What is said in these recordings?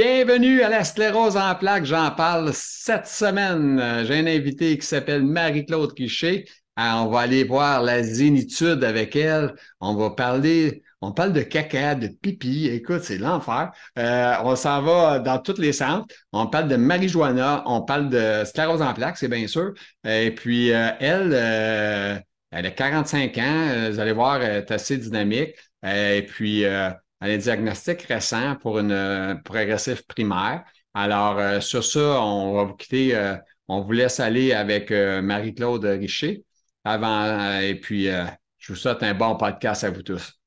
Bienvenue à la sclérose en plaques. J'en parle cette semaine. Euh, j'ai un invité qui s'appelle Marie-Claude Richer. Euh, on va aller voir la zénitude avec elle. On va parler, on parle de caca, de pipi. Écoute, c'est l'enfer. Euh, on s'en va dans tous les centres. On parle de marijuana. On parle de sclérose en plaques, c'est bien sûr. Et puis, elle, elle a 45 ans. Vous allez voir, elle est assez dynamique. Et puis, un diagnostic récent pour une euh, progressive primaire. Alors, euh, sur ça, on va vous quitter. Euh, on vous laisse aller avec Marie-Claude Richer avant. et puis, je vous souhaite un bon podcast à vous tous.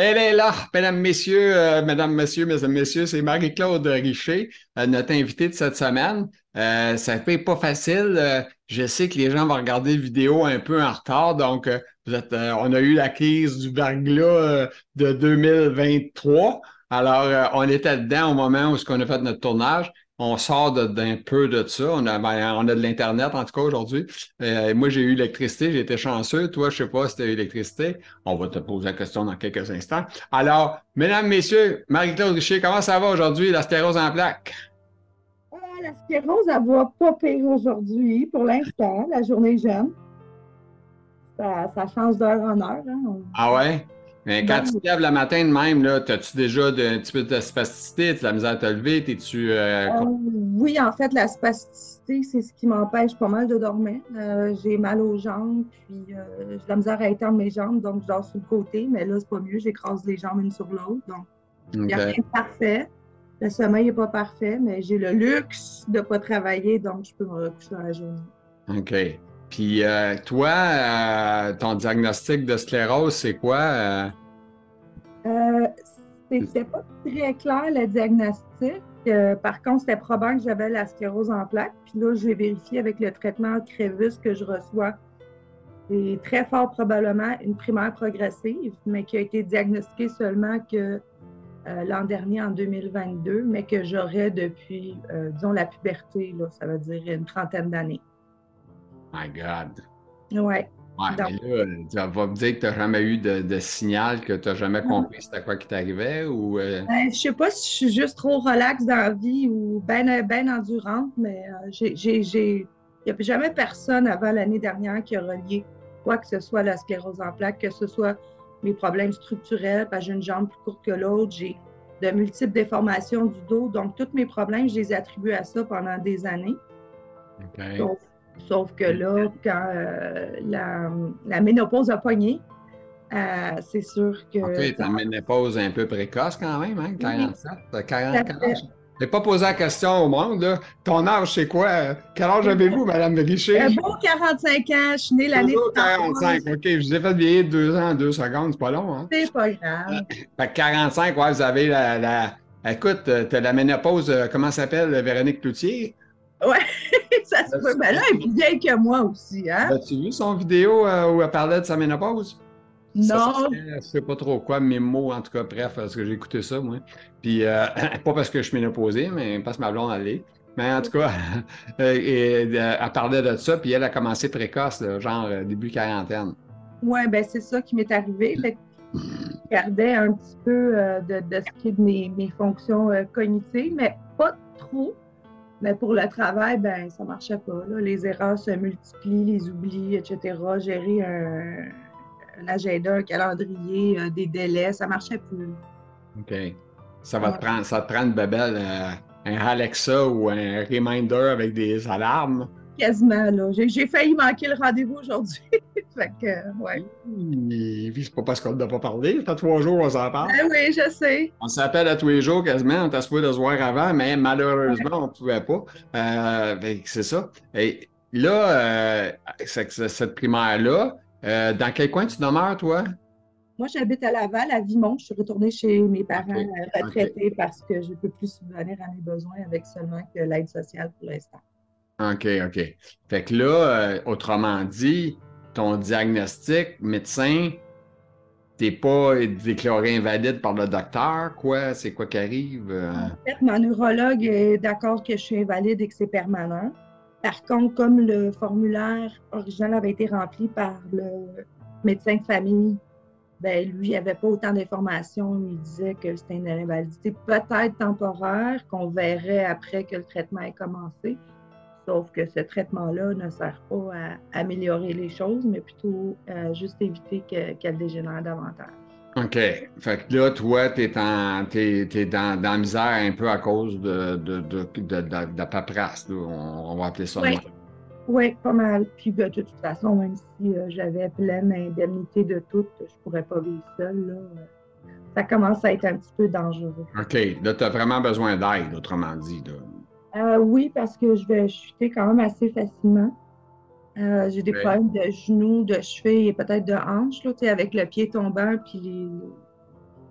Elle est là, mesdames, messieurs, euh, mesdames, messieurs, mesdames, messieurs, c'est Marie-Claude Richer, euh, notre invitée de cette semaine. Euh, ça fait pas facile. je sais que les gens vont regarder la vidéo un peu en retard, donc on a eu la crise du verglas de 2023. Alors, on était dedans au moment où on a fait notre tournage on sort d'un peu de ça. On a, ben, on a de l'Internet, en tout cas, aujourd'hui. Euh, moi, j'ai eu l'électricité, j'ai été chanceux. Toi, je sais pas si tu as eu l'électricité. On va te poser la question dans quelques instants. Alors, mesdames, messieurs, Marie-Claude Richer, comment ça va aujourd'hui, la sclérose en plaques? Euh, la sclérose, elle va pas pire aujourd'hui, pour l'instant. La journée jeune. Ça, ça change d'heure en heure. Hein. Ah ouais? Mais quand tu te lèves le matin de même, as-tu déjà un petit peu de spasticité? Tu as la misère à te lever? tu euh, euh, oui, en fait, la spasticité, c'est ce qui m'empêche pas mal de dormir. Euh, j'ai mal aux jambes, puis j'ai la misère à étendre mes jambes, donc je dors sur le côté, mais là, c'est pas mieux, j'écrase les jambes une sur l'autre. Donc, il n'y a rien de parfait. Le sommeil n'est pas parfait, mais j'ai le luxe de ne pas travailler, donc je peux me recoucher dans la journée. OK. Puis euh, toi, euh, ton diagnostic de sclérose, c'est quoi? Euh? c'était pas très clair le diagnostic. par contre, c'était probable que j'avais la sclérose en plaques. Puis là, j'ai vérifié avec le traitement Crévus que je reçois. C'est très fort probablement une primaire progressive, mais qui a été diagnostiquée seulement que l'an dernier, en 2022, mais que j'aurais depuis, disons, la puberté, là, ça veut dire une trentaine d'années. My God. Ouais. Ouais, mais là, tu vas me dire que tu n'as jamais eu de, signal, que tu n'as jamais compris c'était quoi qui t'arrivait ou. Euh? Ben, je sais pas si je suis juste trop relax dans la vie ou bien ben endurante, mais euh, j'ai. Il n'y a jamais personne avant l'année dernière qui a relié quoi que ce soit la sclérose en plaques, que ce soit mes problèmes structurels, parce que j'ai une jambe plus courte que l'autre, j'ai de multiples déformations du dos. Donc, tous mes problèmes, je les attribue à ça pendant des années. Sauf que là, quand euh, la, ménopause a pogné, euh, c'est sûr que. OK, ta ménopause un peu précoce quand même, hein? 47, 40, Je n'ai pas posé la question au monde, là. Ton âge, c'est quoi? Quel âge avez-vous, Mme Richer? Un beau 45 ans, je suis née l'année 45, OK. Je vous ai fait vieillir deux ans, deux secondes, c'est pas long, hein? C'est pas grave. Fait 45, ouais, vous avez la. la... Écoute, tu as la ménopause, euh, comment s'appelle, Véronique Cloutier? Ouais, ça se peut. Ben là, elle est plus vieille que moi aussi, hein? As-tu vu son vidéo euh, où elle parlait de sa ménopause? Non. Je sais pas trop quoi, mes mots, en tout cas, bref, parce que j'ai écouté ça, moi. Puis, euh, pas parce que je suis ménopausé, mais parce que ma blonde allait. Mais en tout cas, euh, elle parlait de ça, puis elle a commencé précoce, genre début quarantaine. Oui, ben c'est ça qui m'est arrivé. Fait je gardais un petit peu de, de, ce qui est de mes, mes fonctions cognitives, mais pas trop. Mais pour le travail, ben ça marchait pas. Les erreurs se multiplient, les oublis, etc. Gérer un, agenda, un calendrier, euh, des délais, ça marchait plus. OK. Ça va te prendre, ça te prend une babelle, euh, un Alexa ou un reminder avec des alarmes? Quasiment, là. J'ai failli manquer le rendez-vous aujourd'hui. fait que, ouais. C'est pas parce qu'on ne doit pas parler. Ça fait trois jours qu'on s'en parle. Ben oui, je sais. On s'appelle à tous les jours quasiment. On était supposé de se voir avant, mais malheureusement, on ne pouvait pas. Euh, ben, c'est ça. Et là, euh, cette primaire-là, euh, dans quel coin tu demeures, toi? Moi, j'habite à Laval, à Vimont. Je suis retournée chez mes parents retraités parce que je ne peux plus subvenir à mes besoins avec seulement que l'aide sociale pour l'instant. OK, OK. Fait que là, euh, autrement dit, ton diagnostic, médecin, t'es pas déclaré invalide par le docteur, quoi? C'est quoi qui arrive? Euh? En fait, mon neurologue est d'accord que je suis invalide et que c'est permanent. Par contre, comme le formulaire original avait été rempli par le médecin de famille ben, lui, il n'avait pas autant d'informations. Il disait que c'était une invalidité peut-être temporaire, qu'on verrait après que le traitement ait commencé. Sauf que ce traitement-là ne sert pas à améliorer les choses, mais plutôt à juste éviter qu'elle dégénère davantage. OK. Fait que là, toi, tu es, dans, la misère un peu à cause de, de, de, la paperasse. On, va appeler ça. Oui. oui, pas mal. Puis ben, de toute façon, même si euh, j'avais pleine indemnité de tout, je ne pourrais pas vivre seule. Ça commence à être un petit peu dangereux. OK. Là, tu as vraiment besoin d'aide, autrement dit. Euh, oui, parce que je vais chuter quand même assez facilement. Euh, j'ai des problèmes de genoux, de chevilles et peut-être de hanches, là, avec le pied tombant puis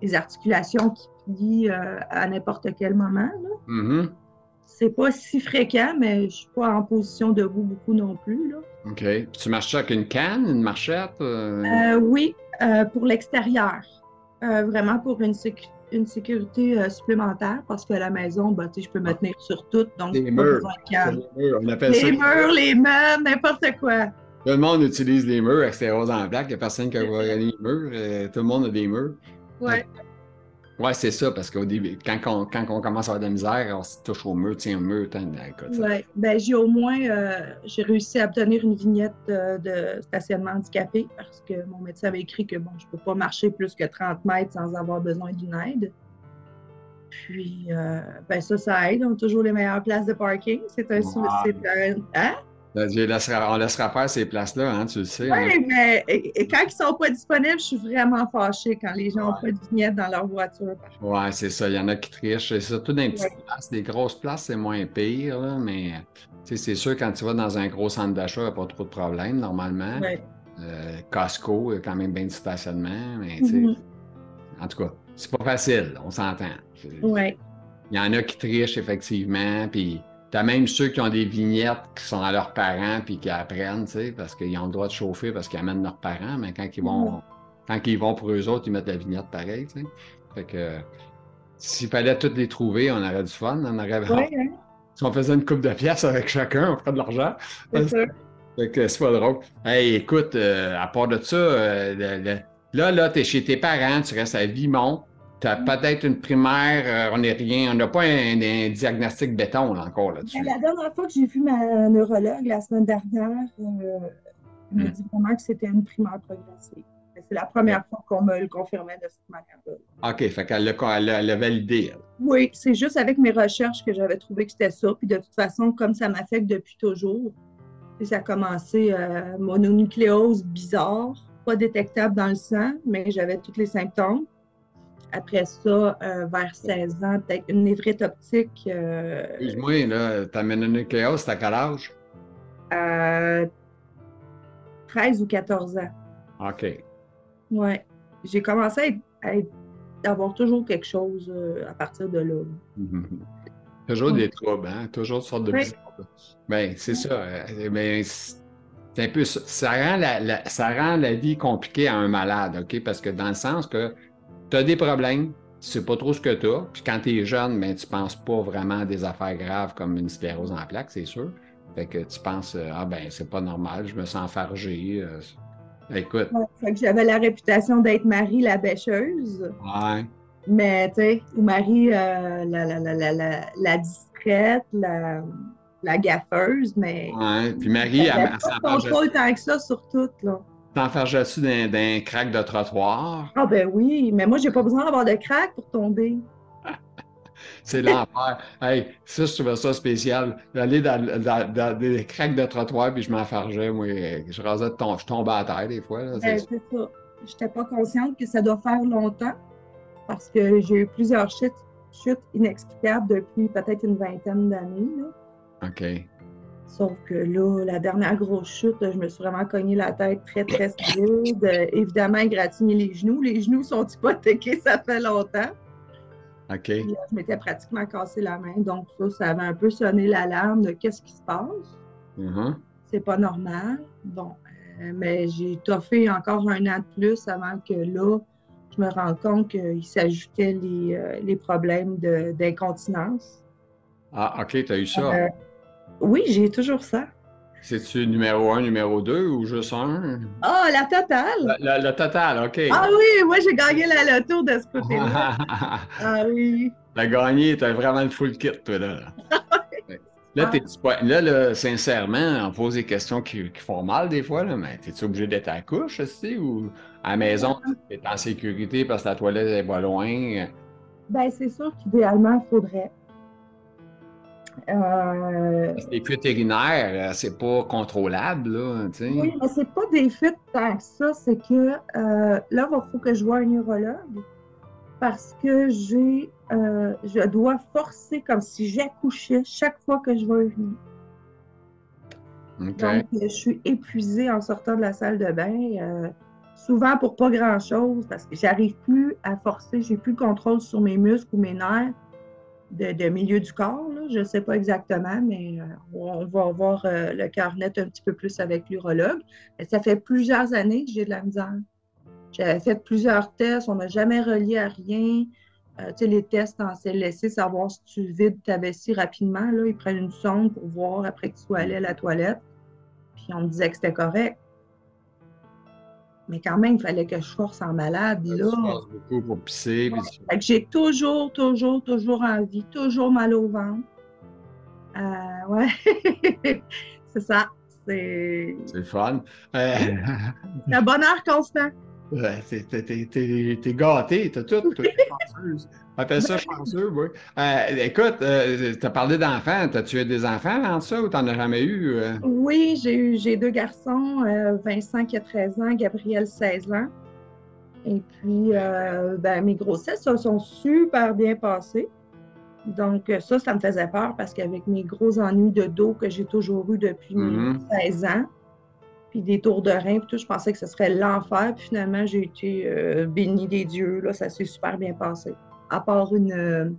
les, articulations qui plient euh, à n'importe quel moment. Mm-hmm. C'est pas si fréquent, mais je suis pas en position debout beaucoup non plus. Là. OK. tu marches avec une canne, une marchette? oui, pour l'extérieur. vraiment pour une sécurité une sécurité euh, supplémentaire parce que la maison, ben, je peux me tenir sur tout. Donc, les murs. Les murs, on appelle les ça. murs, les meubles, n'importe quoi. Tout le monde utilise les murs avec ses roses en plaque. Il n'y a personne qui a les murs. Euh, tout le monde a des murs. Oui. Oui, c'est ça, parce qu'au début, quand on, quand on commence à avoir de la misère, on se touche au mur, tiens au mur, Oui, ben j'ai au moins euh, j'ai réussi à obtenir une vignette de stationnement handicapé parce que mon médecin avait écrit que bon, je ne peux pas marcher plus que 30 mètres sans avoir besoin d'une aide. Puis euh, ben ça, ça aide. On a toujours les meilleures places de parking. C'est un, un hein? On laissera faire ces places-là, hein, tu le sais. Oui, hein. mais quand ils ne sont pas disponibles, je suis vraiment fâchée quand les gens n'ont pas de vignette dans leur voiture. Oui, c'est ça. Il y en a qui trichent. C'est surtout dans les petites places. Des grosses places, c'est moins pire, mais c'est sûr, quand tu vas dans un gros centre d'achat, il n'y a pas trop de problèmes, normalement. Euh, Costco, il y a quand même bien de stationnement, mais mm-hmm. en tout cas, c'est pas facile, on s'entend. Oui. Il y en a qui trichent, effectivement, puis T'as même ceux qui ont des vignettes qui sont à leurs parents puis qui apprennent, tu sais, parce qu'ils ont le droit de chauffer parce qu'ils amènent leurs parents, mais quand ils vont quand ils vont pour eux autres, ils mettent la vignette pareil, tu sais. Fait que s'il fallait toutes les trouver, on aurait du fun, on aurait hein. Si on faisait une coupe de pièces avec chacun, on ferait de l'argent. Fait que c'est pas drôle. Hey, écoute, euh, à part de ça, euh, là, là, t'es chez tes parents, tu restes à Vimont. Tu as peut-être une primaire, euh, on n'est rien, on n'a pas un, diagnostic béton encore là-dessus. La dernière fois que j'ai vu ma neurologue la semaine dernière, euh, elle m'a hmm. dit vraiment que c'était une primaire progressive. C'est la première fois qu'on me le confirmait de cette manière-là. OK, fait qu'elle l'a validé. Oui, c'est juste avec mes recherches que j'avais trouvé que c'était ça. Puis de toute façon, comme ça m'affecte depuis toujours, ça a commencé euh, mononucléose bizarre, pas détectable dans le sang, mais j'avais tous les symptômes. Après ça, euh, vers 16 ans, peut-être une névrite optique. Euh, Excuse-moi, là, ta ménonucléose, t'as quel âge? 13 ou 14 ans. OK. Oui. J'ai commencé à, avoir toujours quelque chose euh, à partir de là. Toujours des troubles, hein? Toujours une sorte de oui. Bien, c'est ça. Mais c'est un peu ça. Ça rend la, ça rend la vie compliquée à un malade, OK? Parce que dans le sens que tu as des problèmes, tu sais pas trop ce que tu as. Puis quand tu es jeune, ben, tu penses pas vraiment à des affaires graves comme une sclérose en plaques, c'est sûr. Fait que tu penses, euh, ah ben, c'est pas normal, je me sens fargé. Euh, écoute. fait que j'avais la réputation d'être Marie la bêcheuse. Ouais. Mais, tu sais, ou Marie euh, la, la, la, la, discrète, la, la gaffeuse, mais. Ouais. Puis Marie, elle, elle, elle, pas contrôle tant que ça sur tout, là. T'enfarges-tu d'un crack de trottoir? Ah ben oui, mais moi, j'ai pas besoin d'avoir de crack pour tomber. C'est l'enfer. Hey, ça, je trouvais ça spécial. J'allais dans, des cracks de trottoir, puis je m'enfargeais, moi. Je rasais je tombais à terre des fois. Ben, c'est ça. Je n'étais pas consciente que ça doit faire longtemps, parce que j'ai eu plusieurs chutes, chutes inexplicables depuis peut-être une vingtaine d'années. OK. Sauf que là, la dernière grosse chute, je me suis vraiment cogné la tête très, très solide. Euh, évidemment, égratigné les genoux. Les genoux sont hypothéqués, ça fait longtemps. OK. Euh, je m'étais pratiquement cassé la main. Donc, ça, ça avait un peu sonné l'alarme de qu'est-ce qui se passe. Mm-hmm. C'est pas normal. Bon, euh, mais j'ai toffé encore un an de plus avant que là, je me rende compte qu'il s'ajoutait les, les problèmes d'incontinence. Ah, OK, tu as eu ça. Oui, j'ai toujours ça. C'est-tu numéro un, numéro deux ou juste un? Ah, la totale! Le, total, OK. Ah oui, moi j'ai gagné la loto de ce côté-là. ah oui. T'as gagné, t'as vraiment le full kit, toi, là. Là, ah. là, là, sincèrement, on pose des questions qui, font mal des fois, là, mais es-tu obligé d'être à la couche aussi ou à la maison, tu es en sécurité parce que la toilette est pas loin? Ben, c'est sûr qu'idéalement, il faudrait. Euh... Les fuites urinaires, euh, c'est pas contrôlable, là. Oui, mais c'est pas des fuites tant que ça, c'est que euh, là, il faut que je vois un neurologue parce que j'ai, euh, je dois forcer comme si j'accouchais chaque fois que je vais uriner. Donc, je suis épuisée en sortant de la salle de bain, souvent pour pas grand-chose, parce que j'arrive plus à forcer, j'ai plus le contrôle sur mes muscles ou mes nerfs de, milieu du corps. Je ne sais pas exactement, mais euh, on va voir euh, le cœur net un petit peu plus avec l'urologue. Ça fait plusieurs années que j'ai de la misère. J'avais fait plusieurs tests, on n'a jamais relié à rien. Euh, tu sais, les tests en CLSC, savoir si tu vides ta vessie rapidement. Là, ils prennent une sonde pour voir après que tu sois allé à la toilette. Puis on me disait que c'était correct. Mais quand même, il fallait que je force en malade. là. beaucoup pour pisser. J'ai toujours, toujours, toujours envie, toujours mal au ventre. Euh, ouais, c'est ça. C'est C'est fun. Euh... un bonheur constant. Ouais, t'es gâté, t'as tout. Appelle ça chanceux, oui. Euh, écoute, euh, tu as parlé d'enfants. T'as-tu eu des enfants en ça ou t'en as jamais eu? Euh? Oui, j'ai eu j'ai deux garçons, Vincent qui a 13 ans, Gabriel 16 ans. Et puis, ben, mes grossesses ça, sont super bien passées. Donc, ça, ça me faisait peur parce qu'avec mes gros ennuis de dos que j'ai toujours eu depuis 16 mm-hmm. ans, puis des tours de rein, puis tout, je pensais que ce serait l'enfer. Puis finalement, j'ai été bénie des dieux. Là, ça s'est super bien passé à part une, euh,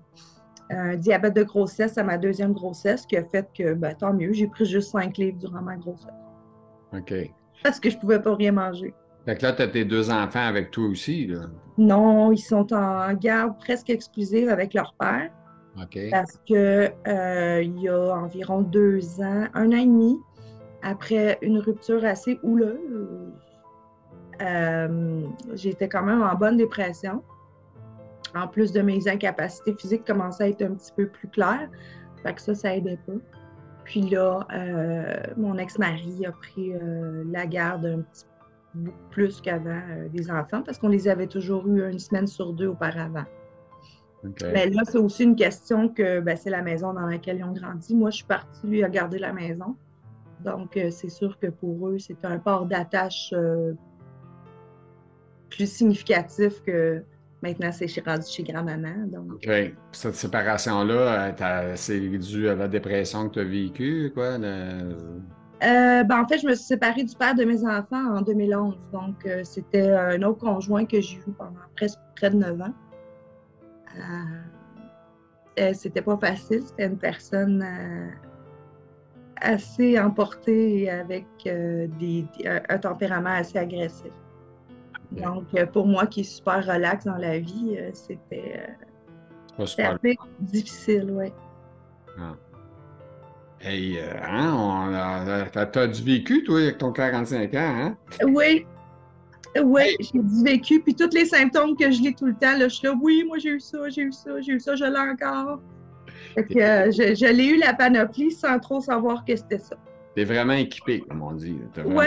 un diabète de grossesse à ma deuxième grossesse, qui a fait que, ben, tant mieux, j'ai pris juste 5 livres durant ma grossesse. OK. Parce que je ne pouvais pas rien manger. Fait que là, tu as tes deux enfants avec toi aussi, là? Non, ils sont en garde presque exclusive avec leur père. OK. Parce que euh, il y a environ deux ans, un an et demi, après une rupture assez houleuse, euh, j'étais quand même en bonne dépression en plus de mes incapacités physiques, commençaient à être un petit peu plus claires. Fait que ça, ça aidait pas. Puis là, euh, mon ex-mari a pris euh, la garde un petit peu plus qu'avant des enfants parce qu'on les avait toujours eu une semaine sur deux auparavant. Mais là, c'est aussi une question que ben, c'est la maison dans laquelle ils ont grandi. Moi, je suis partie, lui, à garder la maison. Donc, c'est sûr que pour eux, c'est un port d'attache plus significatif que Maintenant, c'est rendu chez grand-maman. Donc... OK. Cette séparation-là, euh, c'est dû à la dépression que tu as vécue, quoi? Euh, ben, en fait, je me suis séparée du père de mes enfants en 2011. Donc, euh, c'était un autre conjoint que j'ai eu pendant presque près de 9 ans. c'était pas facile. C'était une personne assez emportée avec des, un tempérament assez agressif. Donc, euh, pour moi qui est super relax dans la vie, euh, c'était euh, assez difficile, oui. Ah. Hey, hein, t'as du vécu, toi, avec ton 45 ans, hein? Oui. Oui, j'ai du vécu. Puis tous les symptômes que je lis tout le temps, là, je suis là, oui, moi j'ai eu ça, j'ai eu ça, j'ai eu ça, je l'ai encore. Fait que je, l'ai eu la panoplie sans trop savoir que c'était ça. T'es vraiment équipé, comme on dit. Oui.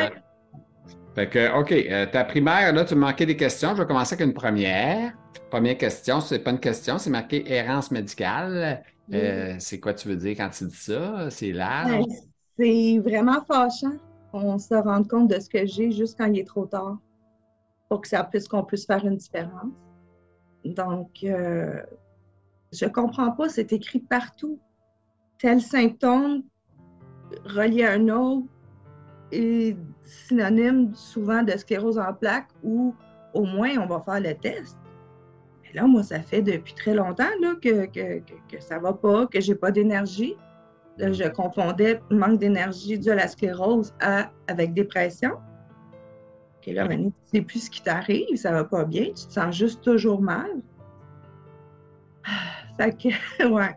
Fait que, OK, euh, ta primaire, là, tu me manquais des questions. Je vais commencer avec une première. Première question, c'est pas une question, c'est marqué errance médicale. Euh, c'est quoi tu veux dire quand tu dis ça? C'est large? Ben, c'est vraiment fâchant. On se rend compte de ce que j'ai juste quand il est trop tard pour que ça puisse qu'on puisse faire une différence. Donc, euh, je comprends pas, c'est écrit partout. Tel symptôme relié à un autre, est synonyme souvent de sclérose en plaques ou au moins on va faire le test. Mais là, moi, ça fait depuis très longtemps que, ça va pas, que j'ai pas d'énergie. Je confondais manque d'énergie dû à la sclérose avec dépression. Et là, sais plus ce qui t'arrive, ça va pas bien, tu te sens juste toujours mal. Fait que, ouais.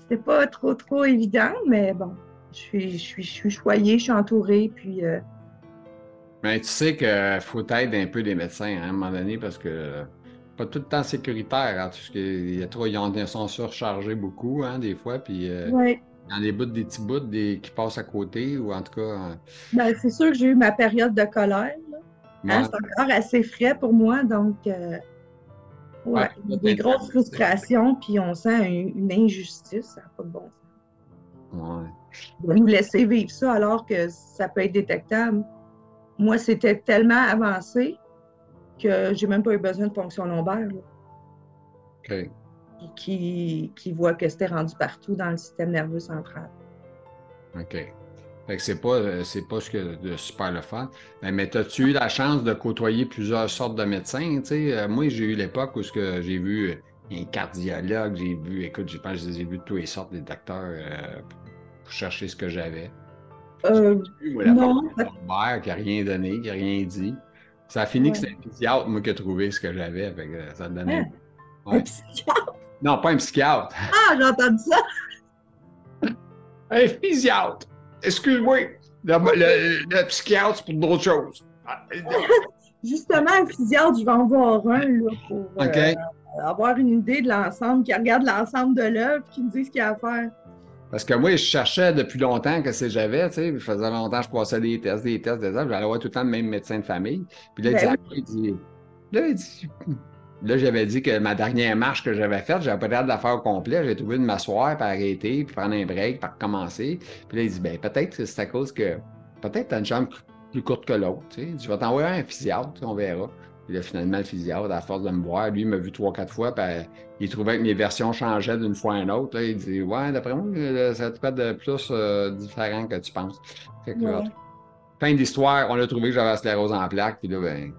C'était pas trop, trop évident, mais bon, Je suis, je suis, je suis choyée, je suis entourée, puis. Euh, Mais tu sais qu'il faut être un peu des médecins hein, à un moment donné parce que pas tout le temps sécuritaire. Hein, parce qu'il y a trop, ils sont surchargés beaucoup, hein, des fois, puis. Euh. Il a des bouts, des petits bouts des, qui passent à côté, ou en tout cas. Ben, c'est sûr que j'ai eu ma période de colère. Hein, c'est encore assez frais pour moi, donc. Euh, ouais, il y a des grosses frustrations, puis on sent une, injustice, ça n'a pas de bon sens. Ouais. De nous laisser vivre ça alors que ça peut être détectable. Moi, c'était tellement avancé que j'ai même pas eu besoin de ponction lombaire. OK qui, qui voit que c'était rendu partout dans le système nerveux central. OK. Fait que c'est pas, c'est pas ce que de super le fun. Mais as-tu eu la chance de côtoyer plusieurs sortes de médecins? Euh, moi, j'ai eu l'époque où j'ai vu un cardiologue, j'ai vu, écoute, j'ai, j'ai vu toutes les sortes des docteurs euh, pour chercher ce que j'avais. Euh, vu, non. qui n'a rien donné, qui n'a rien dit. Ça a fini que c'est un psychiatre, moi, qui a trouvé ce que j'avais. ça donnait. Ah, un psychiatre? Non, pas un psychiatre. Ah, j'ai entendu ça. un psychiatre. Excuse-moi. Le, psychiatre, c'est pour d'autres choses. Justement, un psychiatre, je vais en voir un là, pour euh, avoir une idée de l'ensemble, qui regarde l'ensemble de l'œuvre qui me dit ce qu'il y a à faire. Parce que moi, je cherchais depuis longtemps que c'est j'avais, tu sais, je faisais longtemps que je passais des tests, des tests, des tests, j'allais voir tout le temps le même médecin de famille. Puis là, il, ben dit, il dit, là, il dit, Là, j'avais dit que ma dernière marche que j'avais faite, j'avais pas l'air de la faire au complet. J'ai trouvé de m'asseoir, puis arrêter, puis prendre un break, puis recommencer. Puis là, il dit, ben peut-être que c'est à cause que peut-être tu as une jambe plus courte que l'autre. Tu sais. Je vais t'envoyer un physiatre, on verra. Puis là, finalement, le physiatre, à force de me voir, lui, il m'a vu trois, quatre fois, puis il trouvait que mes versions changeaient d'une fois à une autre. Là, il dit, ouais, d'après moi, ça te fait de plus euh, différent que tu penses. Fait que, fin d'histoire, on a trouvé que j'avais la sclérose en plaques, puis là, ben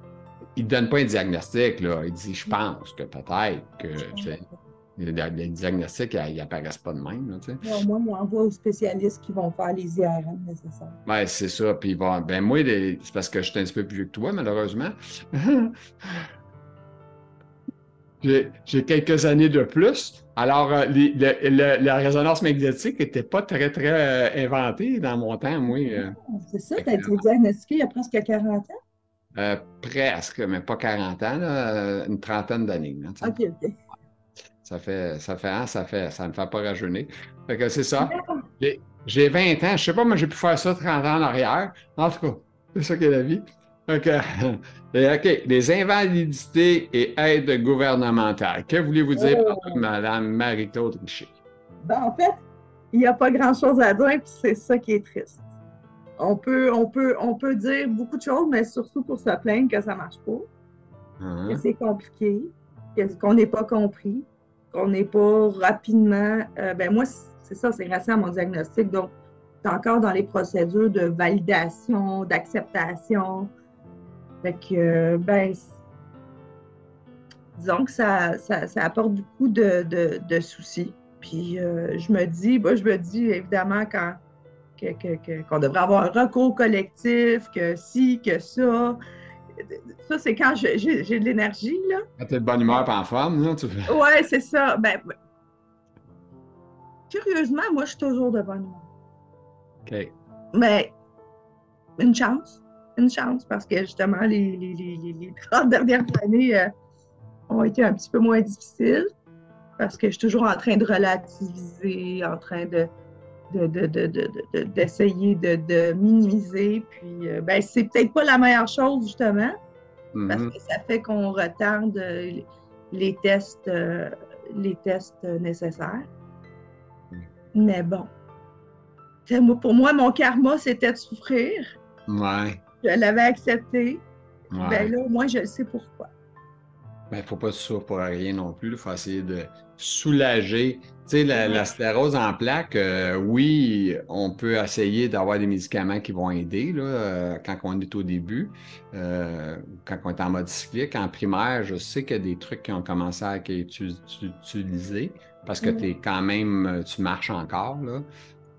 il ne donne pas un diagnostic. Là. Il dit Je pense que peut-être que les, diagnostics n'apparaissent pas de même. Là, moins, on envoie aux spécialistes qui vont faire les IRM nécessaires. Oui, c'est ça. Puis bon, ben moi, c'est parce que je suis un petit peu plus vieux que toi, malheureusement. J'ai quelques années de plus. Alors, euh, la résonance magnétique n'était pas très, très euh, inventée dans mon temps, moi. Euh. c'est ça, tu as été diagnostiqué il y a presque 40 ans? Euh, presque, mais pas 40 ans, une trentaine d'années. OK, OK. Ça fait, ça fait, hein, ça fait, ça ne me fait pas. Fait que c'est ça. J'ai 20 ans, je ne sais pas, moi j'ai pu faire ça 30 ans en arrière. En tout cas, c'est ça qu'est la vie. OK. OK. Les invalidités et aides gouvernementales. Que voulez-vous dire, oh. Madame Marie-Claude Richer? Ben, en fait, il n'y a pas grand-chose à dire, puis c'est ça qui est triste on peut, on, peut, on peut dire beaucoup de choses, mais surtout pour se plaindre que ça ne marche pas, uh-huh. que c'est compliqué, qu'on n'est pas compris, qu'on n'est pas rapidement. Euh, ben moi, c'est ça, c'est grâce à mon diagnostic. Donc, c'est encore dans les procédures de validation, d'acceptation. Fait que, ben, disons que ça, ça, apporte beaucoup de, de, soucis. Puis euh, je me dis, je me dis évidemment quand qu'on devrait avoir un recours collectif, que si, que ça. Ça, c'est quand j'ai de l'énergie, là. Quand t'es de bonne humeur et en forme, là, tu. Ouais, c'est ça. Ben, ben, curieusement, moi, je suis toujours de bonne humeur. OK. Mais une chance. Une chance, parce que justement, les, les, les, les 30 dernières années euh, ont été un petit peu moins difficiles, parce que je suis toujours en train de relativiser, en train de d'essayer de, de, minimiser. Puis, euh, ben, c'est peut-être pas la meilleure chose, justement, parce mm-hmm. que ça fait qu'on retarde euh, les tests, euh, les tests nécessaires. Mm. Mais bon. Pour moi, mon karma, c'était de souffrir. Ouais. Je l'avais accepté. Ben là, moi, je sais pourquoi. Il ben, ne faut pas se pour rien non plus. Il faut essayer de soulager. Tu sais, la, sclérose en plaques, euh, oui, on peut essayer d'avoir des médicaments qui vont aider là, euh, quand on est au début, euh, quand on est en mode cyclique. En primaire, je sais qu'il y a des trucs qui ont commencé à être utilisés parce que tu es quand même, tu marches encore. Là.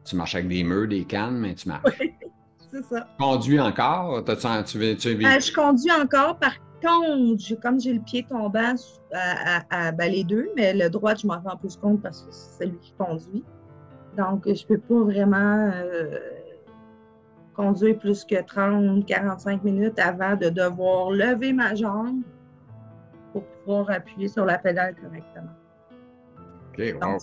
Tu marches avec des murs, des cannes, mais tu marches. c'est ça. Tu conduis encore? tu, tu, tu, je conduis encore. Par comme j'ai le pied tombant à, à, ben, les deux, mais le droit, je m'en rends plus compte parce que c'est lui qui conduit. Donc, je peux pas vraiment euh, conduire plus que 30, 45 minutes avant de devoir lever ma jambe pour pouvoir appuyer sur la pédale correctement. OK, wow.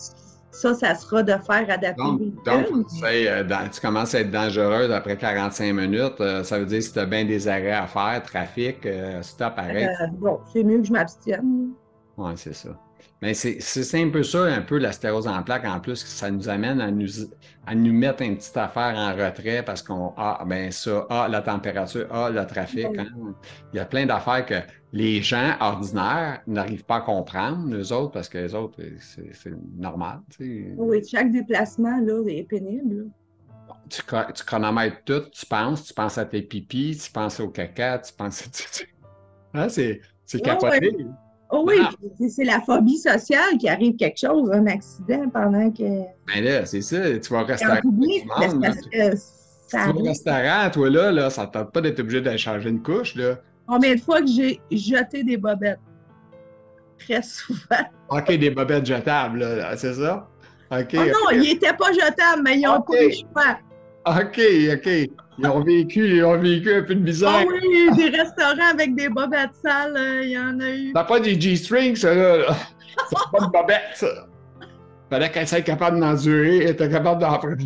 Ça, ça sera de faire adapter Donc, donc, véhicules. tu, sais, euh, dans- tu commences à être dangereuse après 45 minutes. euh, ça veut dire que si tu as bien des arrêts à faire, trafic, euh, stop, arrête. Bon, c'est mieux que je m'abstienne. Oui, c'est ça. Mais c'est un peu ça, un peu la stérose en plaque. En plus, que ça nous amène à nous, à nous mettre une petite affaire en retrait parce qu'on ah, ben ça, ah, la température, ah, le trafic. Hein. Il y a plein d'affaires que les gens ordinaires n'arrivent pas à comprendre, les autres, parce que les autres, c'est normal. tu sais. Oui, chaque déplacement là, est pénible. là. tu, tu chronomètres tout, tu penses, tu penses à tes pipis, tu penses au caca, tu penses à... tu- tu- Hein, c'est Ouais, capoté. Oh oui, c'est la phobie sociale qui arrive quelque chose, un accident pendant que. Ben là, c'est ça, tu vas au restaurant. t'oublies, tu tu vas au restaurant, toi là, là ça ne tente pas d'être obligé d'aller changer une couche, là. Combien de fois que j'ai jeté des bobettes? Très souvent. OK, des bobettes jetables, là, c'est ça? OK, Oh non, ils n'étaient pas jetables, mais ils n'ont Ok. pas le choix. OK, OK. Ils ont vécu, ils ont vécu un peu de Ah misère. oui, des restaurants avec des bobettes sales, euh, il y en a eu. T'as pas des G-strings, ça, là? C'est pas de bobette, ça. Fallait qu'elle soit capable d'endurer, elle était capable d'en prendre.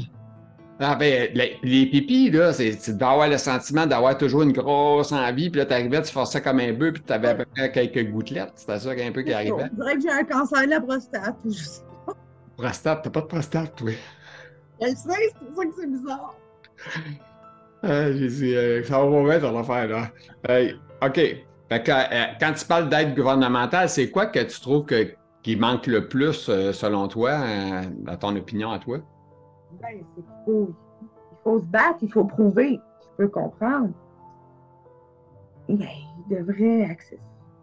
Ah ben, les, les pipis, là, c'est, tu dois avoir le sentiment d'avoir toujours une grosse envie, puis là, t'arrivais, tu forçais comme un bœuf, puis t'avais à peu près quelques gouttelettes. C'était ça un peu qui arrivait. On dirait que j'ai un cancer de la prostate. Je sais pas. Prostate, t'as pas de prostate, toi? Je le sais, c'est pour ça que c'est bizarre. Ah, j'ai dit, euh, ça va pas bien ton affaire, là. Hey, OK. Fait que, euh, quand tu parles d'aide gouvernementale, c'est quoi que tu trouves que, qui manque le plus, euh, selon toi, euh, à ton opinion à toi? Ben, c'est qu'il faut, il faut se battre, il faut prouver. Je peux comprendre. Mais il devrait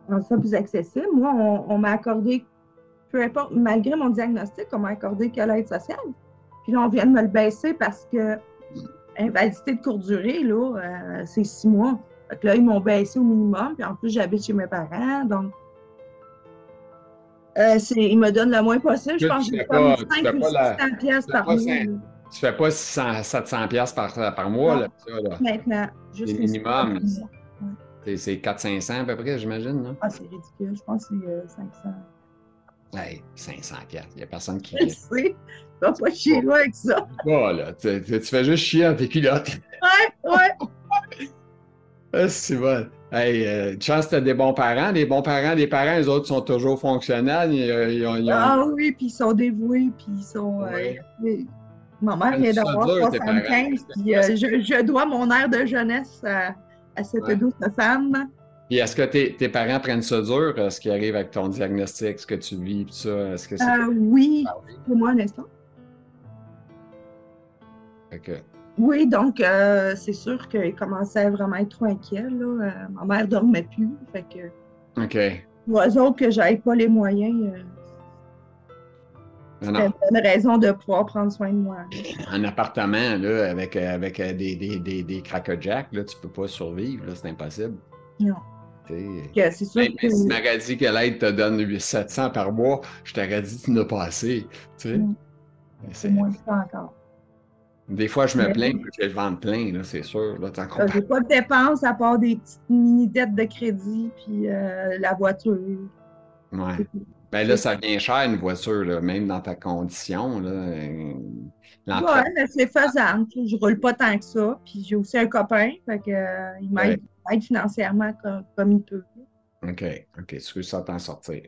rendre ça plus accessible. Moi, on, on m'a accordé, peu importe, malgré mon diagnostic, on m'a accordé que l'aide sociale. Puis là, on vient de me le baisser parce que invalidité de courte durée, là, euh, c'est six mois. Fait que là, ils m'ont baissé au minimum. Puis en plus, j'habite chez mes parents. Donc, euh, c'est- ils me donnent le moins possible. Je pense que j'ai comme pas- tu 5 fais ou pas la- 600 piastres fais par mois. cinq- là. Tu fais pas 600, 700 pièces par, par mois, Non. là, ça, là. Maintenant, juste Les les minimums. 600 par mois. C'est- C'est 400-500 à peu près, j'imagine. Ah, c'est ridicule. Je pense que c'est euh, 500. Hey, 500 pièces. Il y a personne qui Je le sais. Tu vas pas chier loin avec ça. pas, là. Tu, tu- fais juste chier dans tes culottes. Ouais, ouais. Ah, c'est bon. Hey, euh, chance t'as des bons parents. Les bons parents, les parents, les autres sont toujours fonctionnels. Ils, euh, ils ont, ils ont- Ah oui, puis ils sont dévoués, puis ils sont. euh, Ouais. Ma mère vient d'avoir dur, tes 75, parents. puis euh, je, je dois mon air de jeunesse à, à cette Ouais. douce femme. Puis est-ce que tes, tes parents prennent ça dur, ce qui arrive avec ton diagnostic, ce que tu vis, tout ça? Est-ce que c'est. Euh, oui, Ah oui. pour moi, un instant. Oui, donc euh, c'est sûr qu'il commençait à vraiment être trop inquiet. Là. Euh, ma mère dormait plus. Fait que OK. autres que j'avais pas les moyens, euh, c'était une bonne raison de pouvoir prendre soin de moi. Un appartement, là, avec, euh, avec des, des, des, des Cracker Jack, là, tu peux pas survivre, là, c'est impossible. Non. Que C'est sûr Même que si tu m'aurais dit que l'aide te donne 700 par mois, je t'aurais dit que tu n'as pas assez. Tu sais. Mm. C'est- moins que ça encore. Des fois, je me plains que j'ai le ventre plein, là, c'est sûr. Là. J'ai pas de dépenses à part des petites mini-dettes de crédit puis euh, la voiture. Ouais. Ben là, ça vient cher une voiture, là, même dans ta condition. Là, euh, Ouais, mais c'est faisable. Je roule pas tant que ça. Puis j'ai aussi un copain. Fait que, euh, il m'aide financièrement comme, comme il peut. OK, OK, tu veux ça t'en sortir.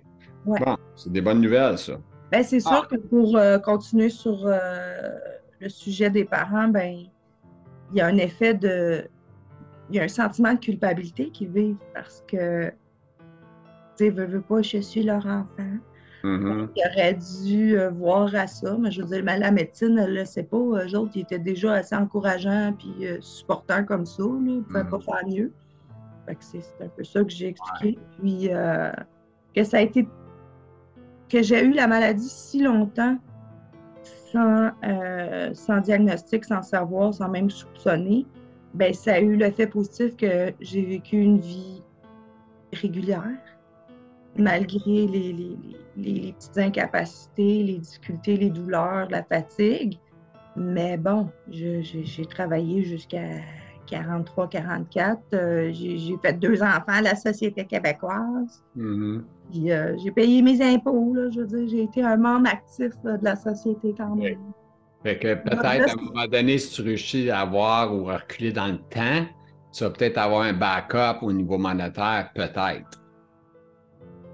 Ouais. Bon, c'est des bonnes nouvelles, ça. Ben, c'est sûr Ah. que pour euh, continuer sur le sujet des parents, ben il y a un effet de. Il y a un sentiment de culpabilité qu'ils vivent parce que, tu sais, veux, veux pas, je suis leur enfant. Mhm. Ils auraient dû euh, voir à ça, mais je veux dire, mais la médecine, elle le sait pas. Eux autres, ils étaient déjà assez encourageants puis euh, supportants comme ça. Là. Ils ne pouvaient Mhm. pas faire mieux. Fait que c'est c'est un peu ça que j'ai expliqué. Puis euh, que ça a été. que j'ai eu la maladie si longtemps sans, euh, sans diagnostic, sans savoir, sans même soupçonner, ben ça a eu l'effet positif que j'ai vécu une vie régulière. malgré les, les, petites incapacités, les difficultés, les douleurs, la fatigue. Mais bon, j'ai travaillé jusqu'à 43, 44. Euh, j'ai fait deux enfants à la Société québécoise. Mm-hmm. Euh, j'ai payé mes impôts. je veux dire, j'ai été un membre actif de la société quand même. Fait que peut-être à un moment donné, si tu réussis à avoir ou à reculer dans le temps, tu vas peut-être avoir un backup au niveau monétaire, peut-être.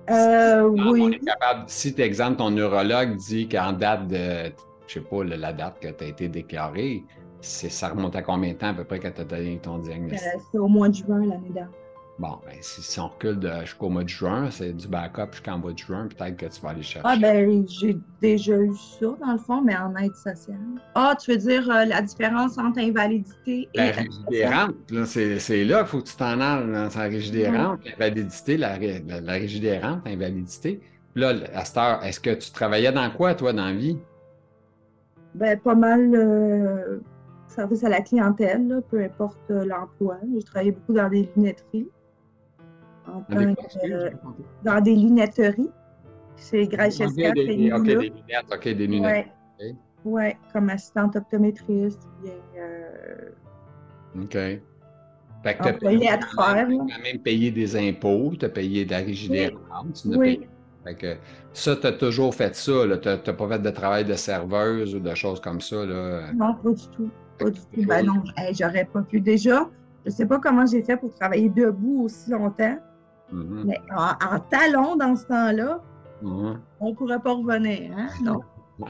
Euh, oui. si, par exemple, ton neurologue dit qu'en date de, je sais pas, la date que tu as été déclaré, ça remonte à combien de temps à peu près que tu as donné ton diagnostic? Euh, c'est au mois de juin l'année dernière. Bon, ben, si, on recule jusqu'au mois de juin, c'est du backup jusqu'en mois de juin, peut-être que tu vas aller chercher. Ah, ben, j'ai déjà eu ça, dans le fond, mais en aide sociale. Ah, tu veux dire euh, la différence entre invalidité et. La là, c'est là qu'il faut que tu t'en ailles, c'est la rigidité l'invalidité, la, la, la rigidité l'invalidité. Là, à cette heure, est-ce que tu travaillais dans quoi, toi, dans la vie? Ben, pas mal. Euh, service à la clientèle, peu importe euh, l'emploi. J'ai travaillé beaucoup dans des lunetteries dans des lunetteries. C'est Gracias OK, des, lunettes, OK, des lunettes. Oui, ouais, comme assistante optométriste. Bien, euh... OK. Fait que tu as payé, quand même payé des impôts, tu as payé de la rigidité oui. oui. Fait que ça, tu as toujours fait ça. Tu n'as pas fait de travail de serveuse ou de choses comme ça. Là. Non, pas du tout. Pas du tout. Ben non, j'aurais pas pu. Déjà, je ne sais pas comment j'ai fait pour travailler debout aussi longtemps. Mm-hmm. Mais en, talon dans ce temps-là, mm-hmm. on ne pourrait pas revenir. Hein? Non?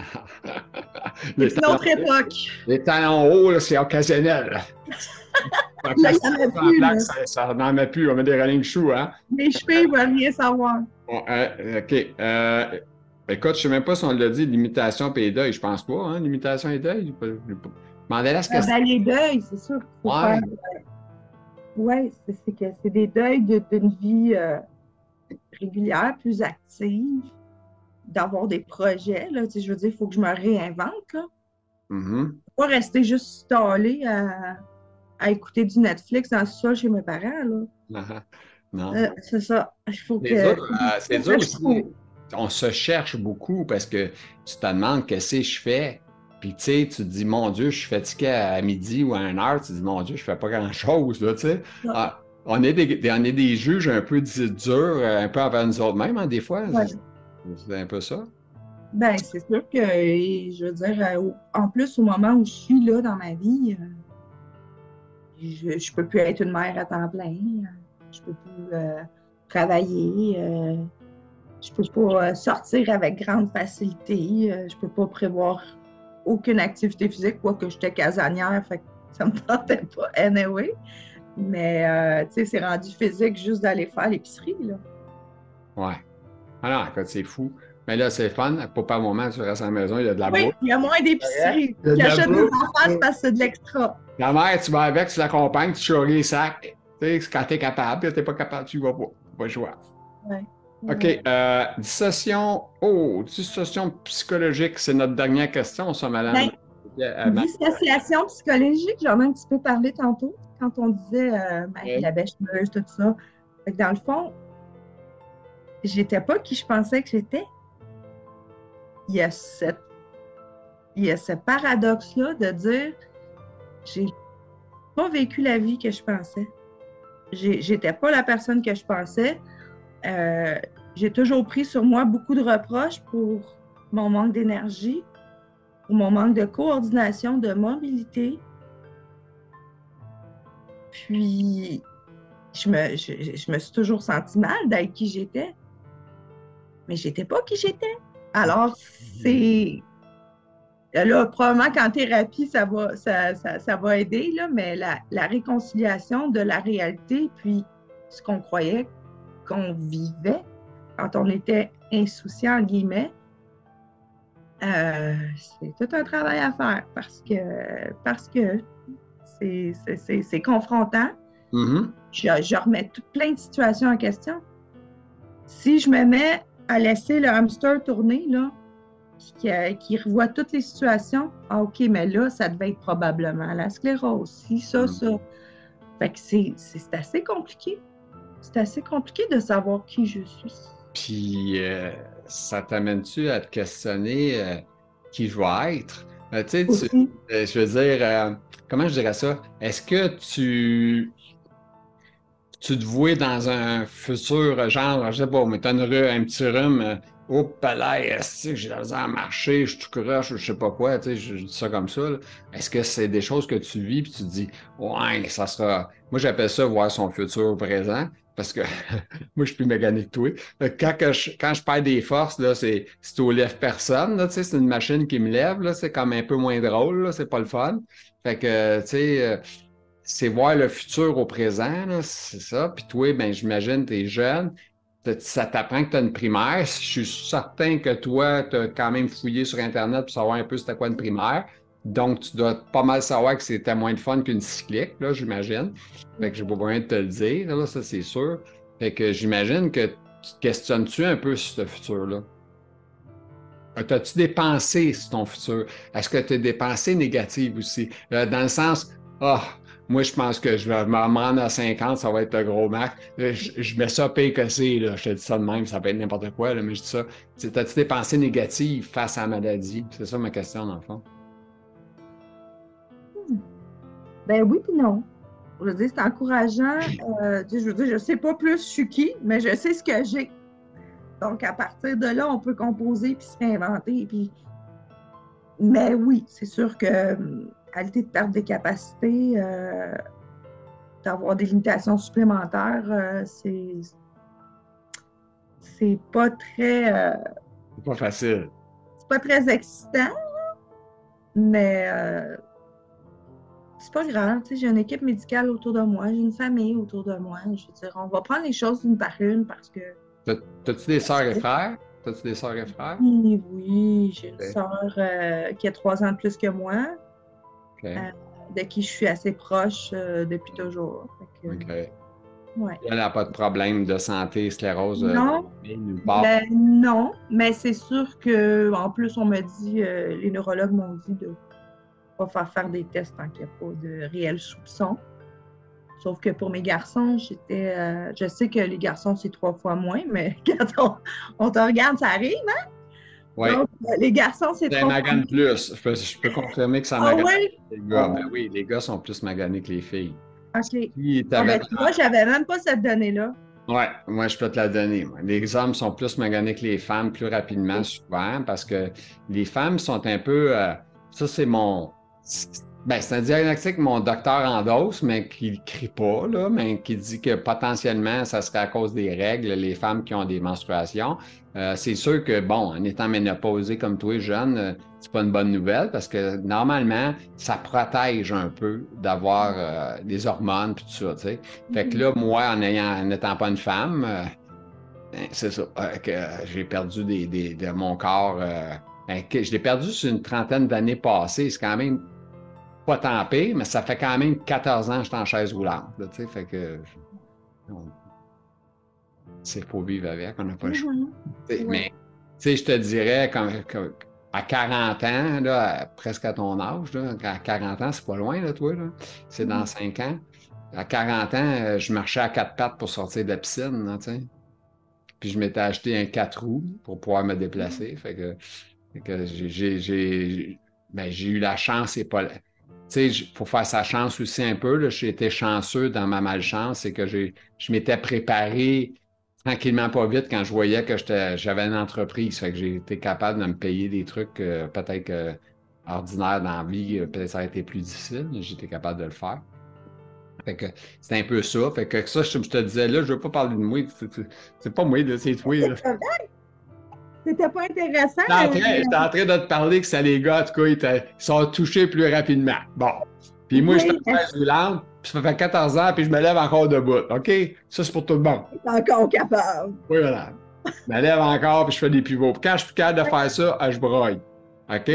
c'est une autre époque. Les talons hauts, c'est occasionnel. ça n'en met plus, on met des running shoes. Hein? Les cheveux, ils ne veulent rien savoir. Euh, OK. Euh, écoute, je ne sais même pas si on l'a dit, limitation et deuil. Je pense pas, hein? Limitation et deuil. Que ben, les deuils, c'est sûr. Faut faire, euh, oui, c'est que c'est des deuils d'une vie euh, régulière, plus active, d'avoir des projets. Là, je veux dire, il faut que je me réinvente. Là. Mm-hmm. Pas rester juste installé à, écouter du Netflix dans le sol chez mes parents. Là. non. Euh, c'est ça. Il faut que. C'est dur aussi. On se cherche beaucoup parce que tu te demandes qu'est-ce que je fais? Puis, tu sais, tu te dis, mon Dieu, je suis fatigué à midi ou à une heure. Tu te dis, mon Dieu, je fais pas grand-chose, là, tu sais. Ah, on, est des, on est des juges un peu durs, un peu envers nous autres même, hein, des fois. C'est un peu ça. Ben, c'est sûr que, je veux dire, euh, en plus, au moment où je suis là dans ma vie, euh, je ne peux plus être une mère à temps plein. Je peux plus euh, travailler. je peux pas sortir avec grande facilité. je peux pas prévoir aucune activité physique, quoique j'étais casanière, fait que ça me tentait pas anyway. Mais, euh, tu sais, c'est rendu physique juste d'aller faire l'épicerie, là. Ouais. Alors, ah écoute, c'est fou. Mais là, c'est fun. Pour pas un moment, tu restes à la maison, il y a de la Oui, il y a moins d'épicerie. Tu achètes des enfants parce que c'est de l'extra. La mère, tu vas avec, tu l'accompagnes, tu charries les sacs. Tu sais, quand tu es capable, tu n'es pas capable, tu vas pas. Tu vas jouer. Ouais. OK. Euh, dissociation. Oh, dissociation psychologique, c'est notre dernière question, ça, madame. Ben, dissociation psychologique, j'en ai un petit peu parlé tantôt, quand on disait euh, la bêcheuse, tout ça. dans le fond, j'étais pas qui je pensais que j'étais. Il y a cette il y a ce paradoxe-là de dire j'ai pas vécu la vie que je pensais. J'étais pas la personne que je pensais. Euh, j'ai toujours pris sur moi beaucoup de reproches pour mon manque d'énergie, pour mon manque de coordination, de mobilité. Puis, je me, je, me suis toujours senti mal d'être qui j'étais. Mais j'étais pas qui j'étais. Alors, c'est. Là, probablement qu'en thérapie, ça va, ça, ça, va aider, là, mais la, la réconciliation de la réalité, puis ce qu'on croyait qu'on vivait quand on était insouciant, en guillemets, euh, c'est tout un travail à faire parce que parce que c'est confrontant. Mm-hmm. je, remets tout, plein de situations en question. Si je me mets à laisser le hamster tourner, là, qui, qui revoit toutes les situations, ah, OK, mais là, ça devait être probablement la sclérose, si, ça, mm-hmm. ça. Fait que c'est assez compliqué c'est assez compliqué de savoir qui je suis. Puis euh, ça t'amène-tu à te questionner euh, qui je vais être? Euh, tu sais, je veux dire, comment je dirais ça? Est-ce que tu, tu te vois dans un futur, genre, je sais pas, mais t'as un petit rhume, oh, palais, j'ai la à marcher, je suis tout croche, je sais pas quoi, tu sais, je, dis ça comme ça. Est-ce que c'est des choses que tu vis puis tu te dis, ouais, ça sera. Moi, j'appelle ça voir son futur présent parce que moi, je suis plus mécanique que toi. Quand, je, quand je perds des forces, c'est, c'est au lève personne, tu c'est une machine qui me lève, là, c'est comme un peu moins drôle, c'est pas le fun. Fait que, tu sais, euh, c'est voir le futur au présent, c'est ça. Puis toi, ben, j'imagine, tu es jeune, ça t'apprend que tu as une primaire. Je suis certain que toi, tu as quand même fouillé sur Internet pour savoir un peu c'était quoi une primaire. Donc, tu dois pas mal savoir que c'était moins de fun qu'une cyclique, là, j'imagine. Fait que j'ai pas besoin de te le dire, là, ça c'est sûr. Fait que j'imagine que tu questionnes-tu un peu sur ce futur-là? As-tu des pensées sur ton futur? Est-ce que tu as des pensées négatives aussi? Euh, dans le sens, ah, moi, je pense que je vais me rendre à 50, ça va être le gros max. Je, mets ça pire que c'est, là. Je te dis ça de même, ça peut être n'importe quoi, là, mais je dis ça. As-tu des pensées négatives face à la maladie? C'est ça ma question, dans le fond. Ben oui, puis non. Je veux dire, c'est encourageant. Euh, je veux dire, je sais pas plus je suis qui, mais je sais ce que j'ai. Donc, à partir de là, on peut composer puis se réinventer. Puis... Mais oui, c'est sûr que hum, qualité de perte des capacités, euh, d'avoir des limitations supplémentaires, euh, c'est c'est pas très. Euh, c'est pas facile. C'est pas très excitant, mais c'est pas grave. J'ai une équipe médicale autour de moi, j'ai une famille autour de moi. Je veux dire, on va prendre les choses une par une parce que. T'as-tu des sœurs et frères? T'as-tu des sœurs et frères? Oui, oui. J'ai une sœur qui a trois ans de plus que moi. Euh, de qui je suis assez proche euh, depuis toujours. Elle n'a pas de problème de santé, sclérose euh, non, ben, non, mais c'est sûr que en plus, on m'a dit, les neurologues m'ont dit de pas faire faire des tests tant qu'il n'y a pas de réel soupçon. Sauf que pour mes garçons, j'étais. je sais que les garçons, c'est trois fois moins, mais quand on, on te regarde, ça arrive, hein? Oui. Donc, euh, les garçons, c'est trop. magane plus. Je peux, confirmer que ça ah, magane les gars. Ben oui, les gars sont plus maganés que les filles. OK. moi, j'avais même pas cette donnée-là. Oui, moi, je peux te la donner. Les hommes sont plus maganés que les femmes plus rapidement, souvent, parce que les femmes sont un peu. Euh, ça, c'est mon. Ben, c'est un diagnostic que mon docteur endosse, mais qui ne crie pas, là, mais qui dit que potentiellement, ça serait à cause des règles, les femmes qui ont des menstruations. Euh, c'est sûr que, bon, en étant ménopausée comme toi, jeune, euh, c'est pas une bonne nouvelle parce que normalement, ça protège un peu d'avoir euh, des hormones et tout ça, tu sais. Fait que là, moi, en ayant, n'étant pas une femme, ben, c'est ça, que j'ai perdu des, de mon corps. Ben, je l'ai perdu sur une trentaine d'années passées. C'est quand même pas tant pire, mais ça fait quand même 14 ans que je suis en chaise roulante. tu sais, fait que. C'est pour vivre avec, on n'a pas le choix. Mm-hmm. Mais, tu sais, je te dirais, quand, à 40 ans, là, presque à ton âge, là, à 40 ans, c'est pas loin, là, toi, là. C'est dans 5 mm-hmm. ans. À 40 ans, euh, je marchais à quatre pattes pour sortir de la piscine, tu sais. Puis je m'étais acheté un 4 roues pour pouvoir me déplacer. Mm-hmm. Fait que, que j'ai ben, eu la chance et pas tu sais, pour faire sa chance aussi un peu, j'ai été chanceux dans ma malchance, c'est que je m'étais préparé tranquillement pas vite quand je voyais que j'avais une entreprise. Fait que j'ai été capable de me payer des trucs euh, peut-être ordinaires dans la vie, euh, peut-être ça a été plus difficile, mais j'étais capable de le faire. Fait que c'est un peu ça. Fait que ça, je, te disais là, je veux pas parler de moi. C'est pas moi, c'est toi. C'était pas intéressant. J'étais en, train de te parler que ça, les gars, en tout cas, ils, sont touchés plus rapidement. Bon. Puis moi, je suis en roulante, puis ça fait 14 ans, puis je me lève encore debout. OK? Ça, c'est pour tout le monde. encore capable. Oui, voilà. Je me lève encore, puis je fais des pivots. Puis quand je suis plus capable de faire ça, ah, je broille. OK?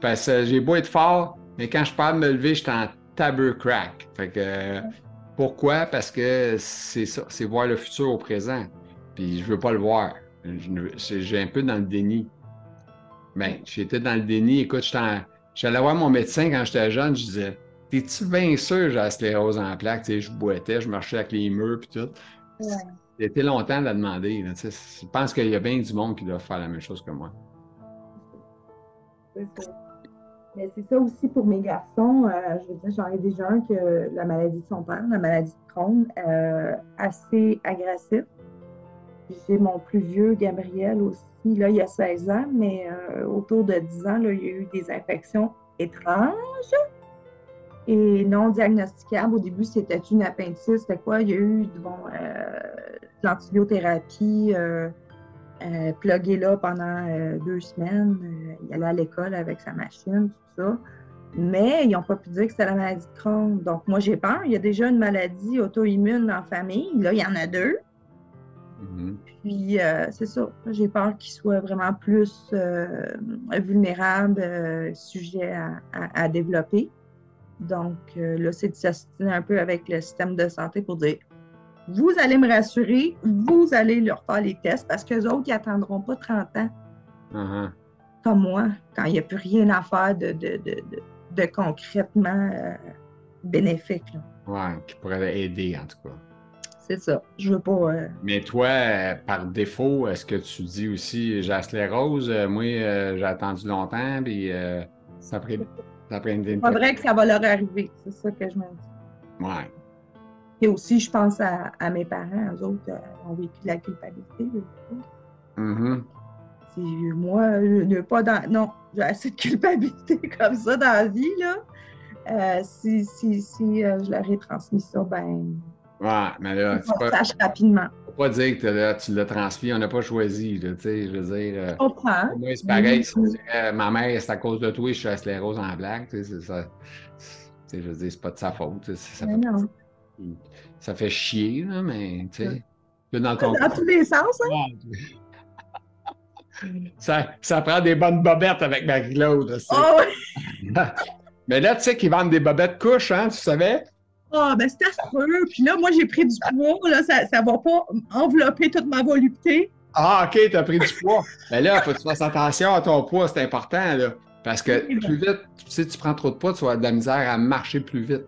Parce que j'ai beau être fort, mais quand je parle de me lever, je suis en tabou crack. Fait que, pourquoi? Parce que c'est ça, c'est voir le futur au présent. Puis je veux pas le voir. J'ai un peu dans le déni. Ben, j'étais dans le déni. Écoute, j'allais voir mon médecin quand j'étais jeune, je disais T'es-tu bien sûr j'ai la sclérose en plaques? Tu sais, je boitais, je marchais avec les murs puis tout. J'ai été longtemps à la demander. je pense qu'il y a bien du monde qui doit faire la même chose que moi. C'est ça. Mais c'est ça aussi pour mes garçons. Euh, je veux dire, j'en ai déjà un que la maladie de son père, la maladie de Crohn, euh, assez J'ai mon plus vieux, Gabriel, aussi. Là, il a 16 ans, mais euh, autour de 10 ans, là, il y a eu des infections étranges et non diagnosticables. Au début, c'était une appendicite. C'était quoi? Il y a eu bon, de l'antibiothérapie euh, plugué là pendant euh, deux semaines. Euh, il allait à l'école avec sa machine, tout ça. Mais ils n'ont pas pu dire que c'était la maladie de Crohn. Donc, moi, j'ai peur. Il y a déjà une maladie auto-immune dans la famille. Là, il y en a deux. Mm-hmm. Puis, c'est ça. J'ai peur qu'ils soient vraiment plus vulnérables, sujets à, développer. Donc, là, c'est de s'assiner un peu avec le système de santé pour dire vous allez me rassurer, vous allez leur faire les tests parce qu'eux autres, ils n'attendront pas 30 ans. Uh-huh. Comme moi, quand il n'y a plus rien à faire de, de, concrètement euh, bénéfique. Oui, qui pourrait aider en tout cas. C'est ça. Je veux pas. Euh, Mais toi, euh, par défaut, est-ce que tu dis aussi j'ai rose? moi, j'ai attendu longtemps, puis ça prend ça C'est pas vrai que ça va leur arriver. C'est ça que je me dis. Ouais. Et aussi, je pense à, mes parents, eux autres euh, ont vécu la culpabilité. Mm-hmm. Si moi, je n'ai pas dans. Non, j'ai assez de culpabilité comme ça dans la vie, là. Euh, si si, si euh, je leur ai transmis ça, ben. Ouais, mais là, tu pas. Rapidement. Faut pas dire que tu l'as transmis, on n'a pas choisi, tu sais, je veux dire. je comprends. Moi, c'est pareil, ma mère, c'est à cause de toi, je suis à sclérose en blague, tu sais, ça. je veux dire, c'est pas de sa faute. Ça non. Ça fait chier, là, mais tu sais. Dans, ton... dans tous les sens, hein? ça, ça prend des bonnes bobettes avec Marie-Claude. Oh, mais là, tu sais qu'ils vendent des bobettes couches, hein, tu savais? Ah, oh, ben c'est affreux. Puis là, moi, j'ai pris du poids. Là, ça ne va pas envelopper toute ma volupté. Ah, OK, tu as pris du poids. Mais là, il faut que tu fasses attention à ton poids, c'est important. Là, parce que plus vite, si tu prends trop de poids, tu vas avoir de la misère à marcher plus vite.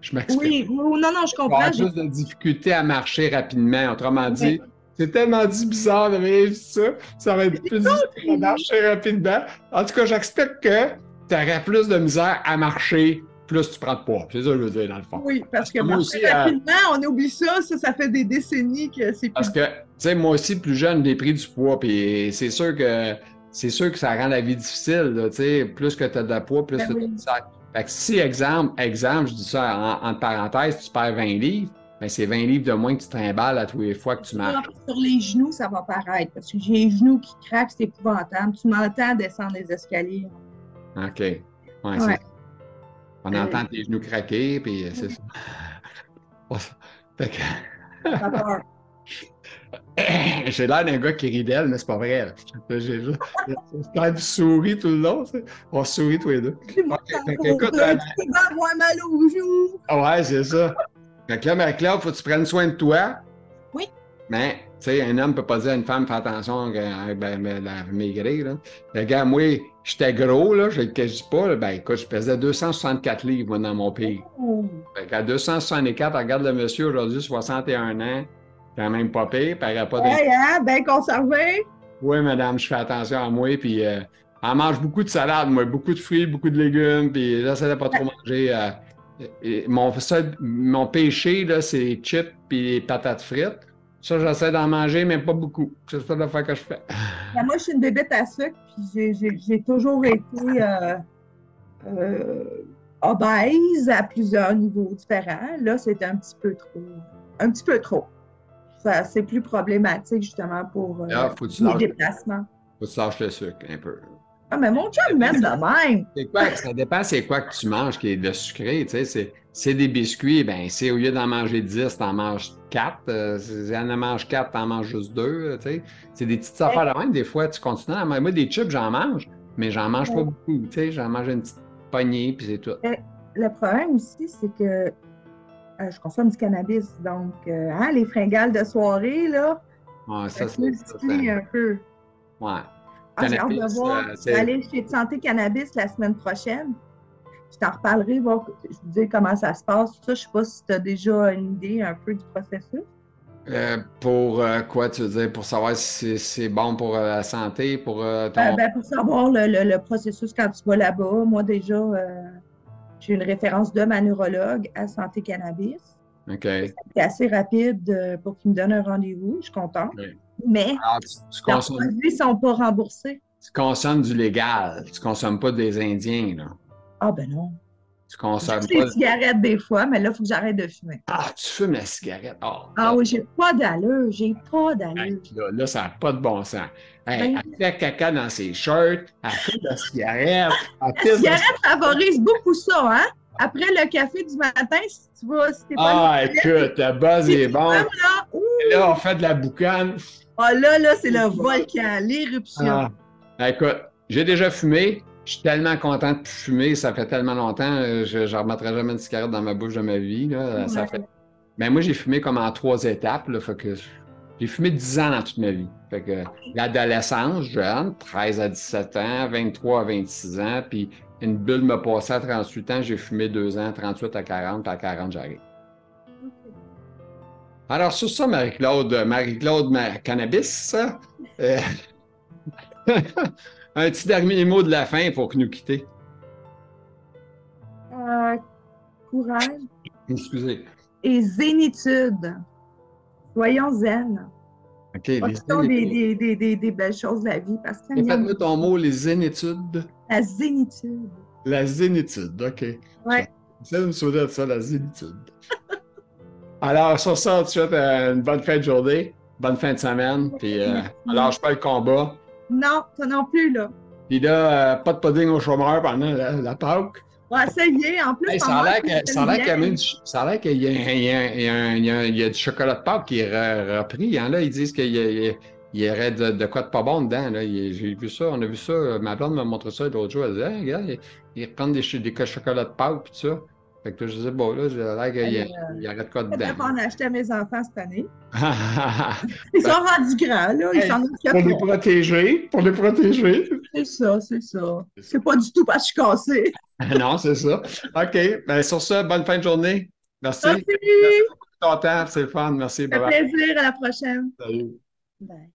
Je m'explique. Oui, non, non, je comprends. Tu plus de difficulté à marcher rapidement. Autrement dit, c'est tellement dit bizarre de vivre ça. Ça va être plus difficile à marcher rapidement. En tout cas, j'explique que tu aurais plus de misère à marcher plus tu prends de poids. C'est ça que je veux dire, dans le fond. Oui, parce, que, marcher euh, rapidement, on oublie ça, ça, ça fait des décennies que c'est plus... Parce que, tu sais, moi aussi, plus jeune, j'ai pris du poids, puis c'est sûr que c'est sûr que ça rend la vie difficile, tu sais, plus que tu as de poids, plus ben tu as fait que si, exemple, exemple, je dis ça en, parenthèse, tu perds 20 livres, ben c'est 20 livres de moins que tu trimbales à tous les fois que tu marches. Sur les genoux, ça va paraître, parce que j'ai les genoux qui craquent, c'est épouvantable. Tu m'entends descendre les escaliers. OK. Ouais, ouais. On euh, entend tes genoux craquer, puis euh, c'est ça. fait que... J'ai l'air d'un gars qui rit d'elle, mais c'est pas vrai. J'ai juste du souris tout le long. On sourit tous les deux. Okay, écoute, euh, tu vas avoir mal aux joues. Ah ouais, c'est ça. Fait que là, Marie-Claude, faut que tu prennes soin de toi. Oui. Mais, tu sais, un homme ne peut pas dire à une femme, fais attention avec ben, ben, la maigrir. Là. Regarde, moi, j'étais gros, là, je ne le dis pas. ben, écoute, je pesais 264 livres, moi, dans mon pays. Fait qu'à 264, regarde le monsieur aujourd'hui, 61 ans quand même pas pire, par rapport à... Hey, hein, bien conservé. Oui, madame, je fais attention à moi, puis euh, on mange beaucoup de salade, moi, beaucoup de fruits, beaucoup de légumes, puis j'essaie de pas trop manger. Euh, mon, mon péché, là, c'est les chips puis les patates frites. Ça, j'essaie d'en manger, mais pas beaucoup. C'est ça la fois que je fais. Ben, moi, je suis une bébête à sucre, puis j'ai toujours été euh, obèse à plusieurs niveaux différents. Là, c'est un petit peu trop. Un petit peu trop c'est plus problématique justement pour euh, ah, les déplacements. Faut que tu lâches le sucre un peu. Ah, mais mon chum m'aime de même. Quoi, ça dépend c'est quoi que tu manges qui est de sucré. Tu sais, c'est des biscuits, ben c'est au lieu d'en manger 10, t'en manges 4. Euh, si en manges 4, t'en manges juste 2. Tu sais. C'est des petites affaires de même. Des fois, tu continues à manger. Moi, des chips, j'en mange, mais j'en mange pas beaucoup. J'en mange une petite poignée, puis c'est tout. Le problème aussi, c'est que euh, je consomme du cannabis. Donc, euh, hein, les fringales de soirée, là, ouais, ça, c'est un peu. Ouais. Ah, j'ai hâte de voir. Aller chez Santé Cannabis la semaine prochaine. Je t'en reparlerai, voir, je vous dis comment ça se passe. Ça, je ne sais pas si tu as déjà une idée un peu du processus. Euh, pour euh, quoi tu veux dire? Pour savoir si c'est bon pour euh, la santé, pour ton... Ben, ben, pour savoir le, le- le processus quand tu vas là-bas. Moi, déjà, j'ai une référence de ma neurologue à Santé Cannabis. OK. C'est assez rapide pour qu'il me donne un rendez-vous. Je suis contente. Mais Alors, tu, tu leurs consommes, produits ne sont pas remboursés. tu consommes du légal. Tu consommes pas des Indiens, là. Ah, ben non. Tu consommes pas... les cigarettes des fois, mais là, il faut que j'arrête de fumer. Ah, tu fumes la cigarette. Oh, Ah oui, j'ai pas d'allure. J'ai pas d'allure. Là, là, ça n'a pas de bon sens. Hey, Ben- elle fait caca dans ses shirts, elle fume la cigarette, La cigarette favorise beaucoup ça, hein? Après le café du matin, si tu vas, si t'es pas Ah, écoute, buzz Si est bon. là, là, on fait de la boucane. ah, là, là, c'est le volcan, l'éruption. Ah. Ben, écoute, j'ai déjà fumé. Je suis tellement content de fumer. Ça fait tellement longtemps. euh, Je ne remettrai jamais une cigarette dans ma bouche de ma vie. Là. Ça Ouais. fait... Ben, moi, j'ai fumé comme en trois étapes. Là, fait que j'ai fumé 10 ans dans toute ma vie. Fait que l'adolescence, jeune, 13 à 17 ans, 23 à 26 ans, puis une bulle m'a passé à 38 ans, j'ai fumé 2 ans, 38 à 40, puis à 40, j'arrive. Alors, sur ça, Marie-Claude, Marie-Claude Ma- Cannabis, euh, un petit dernier mot de la fin pour nous quitter. Euh, courage Excusez. et zénitude. Soyons zen. OK, les des, des, des, des, des belles choses de la vie parce a Répète-moi ton mot, les zénitudes. la zénitude. La zénitude, OK. Ouais. Me souvenir de ça, la zénitude. Alors, sur ça, tu souhaite euh, une bonne fin de journée, bonne fin de semaine, puis euh, lâche pas le combat. Non, toi non plus, là. Puis là, euh, pas de pudding au chômeur pendant la, la Pâques. On va essayer. En plus, Hey, ça a l'air ça qu'il y a du- ça y y y y y chocolat de Pâques qui est re- repris. hein, là, ils disent qu'il y, a- il y y aurait de, de quoi de pas bon dedans. J'ai vu ça, on a vu ça. Ma blonde m'a montré ça l'autre jour. Elle disait, Hey, regarde, ils, ils reprennent des, des co- chocolats de Pâques puis tout ça. Fait que là, je disais, bon, là, j'ai l'air qu'il y, a- euh, y aurait de quoi dedans. qu'on a acheté à mes enfants cette année. Ils sont rendus grands, là. Ils Hey, s'en pour les occupent. protéger, pour les protéger. C'est ça, c'est ça. C'est pas du tout parce que je suis cassée. non, c'est ça. OK. Ben, sur ça, bonne fin de journée. Merci. Merci. Ton temps, c'est le fun. Merci. Ça fait plaisir. À la prochaine. Salut. Bye.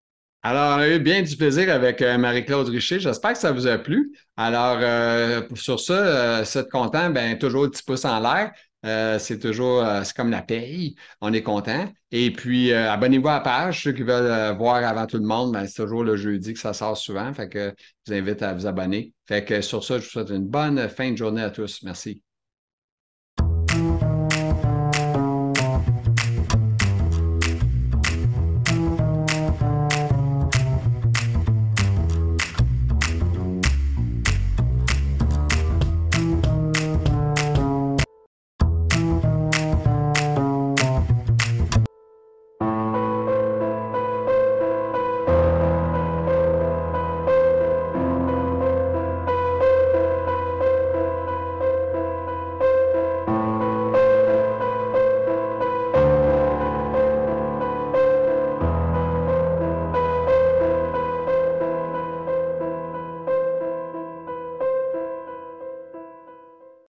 Alors, on a eu bien du plaisir avec euh, Marie-Claude Richer. J'espère que ça vous a plu. Alors, euh, sur ça, si vous êtes content, ben, toujours le petit pouce en l'air. Euh, c'est toujours, c'est comme la paye. On est content. Et puis, abonnez-vous à la page. Ceux qui veulent voir avant tout le monde, ben, c'est toujours le jeudi que ça sort souvent. Fait que je vous invite à vous abonner. Fait que sur ça, je vous souhaite une bonne fin de journée à tous. Merci.